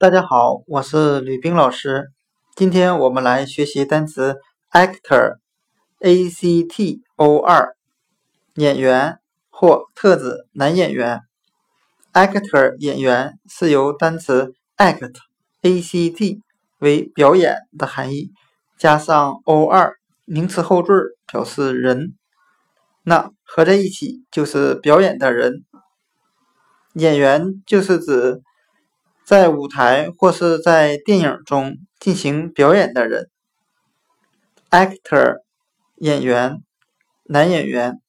大家好，我是吕冰老师。今天我们来学习单词 actor，a c t o r，演员或特指男演员。actor 演员是由单词 act，a c t 为表演的含义，加上 o r 名词后缀表示人，那合在一起就是表演的人。演员就是指。在舞台或是在电影中进行表演的人。Actor 演员男演员。